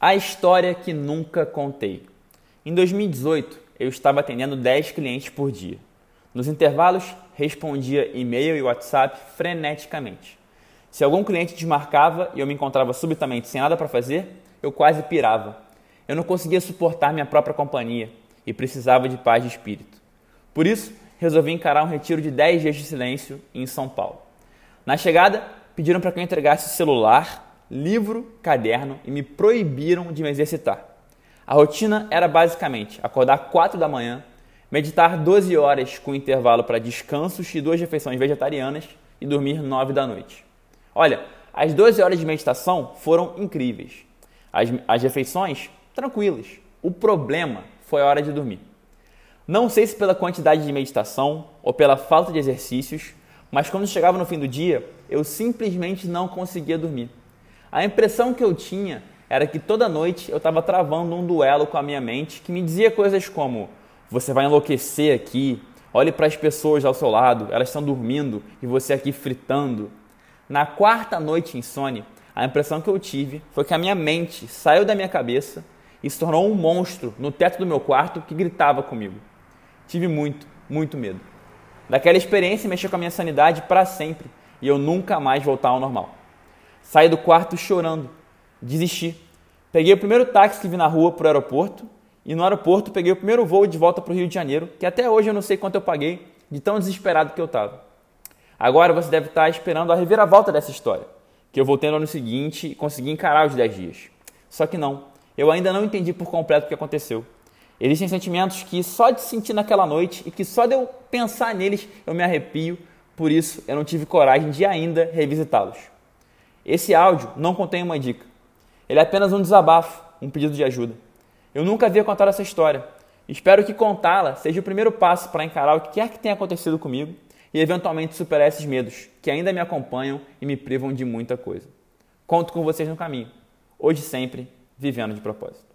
A história que nunca contei. Em 2018, eu estava atendendo 10 clientes por dia. Nos intervalos, respondia e-mail e WhatsApp freneticamente. Se algum cliente desmarcava e eu me encontrava subitamente sem nada para fazer, eu quase pirava. Eu não conseguia suportar minha própria companhia e precisava de paz de espírito. Por isso, resolvi encarar um retiro de 10 dias de silêncio em São Paulo. Na chegada, pediram para que eu entregasse celular, livro, caderno e me proibiram de me exercitar. A rotina era basicamente acordar 4 da manhã, meditar 12 horas com intervalo para descansos e duas refeições vegetarianas e dormir 9 da noite. Olha, as 12 horas de meditação foram incríveis. As, as refeições, tranquilas. O problema foi a hora de dormir. Não sei se pela quantidade de meditação ou pela falta de exercícios, mas quando chegava no fim do dia, eu simplesmente não conseguia dormir. A impressão que eu tinha era que toda noite eu estava travando um duelo com a minha mente que me dizia coisas como: você vai enlouquecer aqui, olhe para as pessoas ao seu lado, elas estão dormindo e você aqui fritando. Na quarta noite insone, a impressão que eu tive foi que a minha mente saiu da minha cabeça e se tornou um monstro no teto do meu quarto que gritava comigo. Tive muito, muito medo. Daquela experiência mexeu com a minha sanidade para sempre e eu nunca mais voltar ao normal. Saí do quarto chorando. Desisti. Peguei o primeiro táxi que vi na rua para o aeroporto e no aeroporto peguei o primeiro voo de volta para o Rio de Janeiro, que até hoje eu não sei quanto eu paguei, de tão desesperado que eu estava. Agora você deve estar esperando a reviravolta dessa história, que eu voltei no ano seguinte e consegui encarar os 10 dias. Só que não, eu ainda não entendi por completo o que aconteceu. Existem sentimentos que só de sentir naquela noite e que só de eu pensar neles eu me arrepio, por isso eu não tive coragem de ainda revisitá-los. Esse áudio não contém uma dica. Ele é apenas um desabafo, um pedido de ajuda. Eu nunca havia contado essa história. Espero que contá-la seja o primeiro passo para encarar o que quer que tenha acontecido comigo e eventualmente superar esses medos que ainda me acompanham e me privam de muita coisa. Conto com vocês no caminho. Hoje sempre, vivendo de propósito.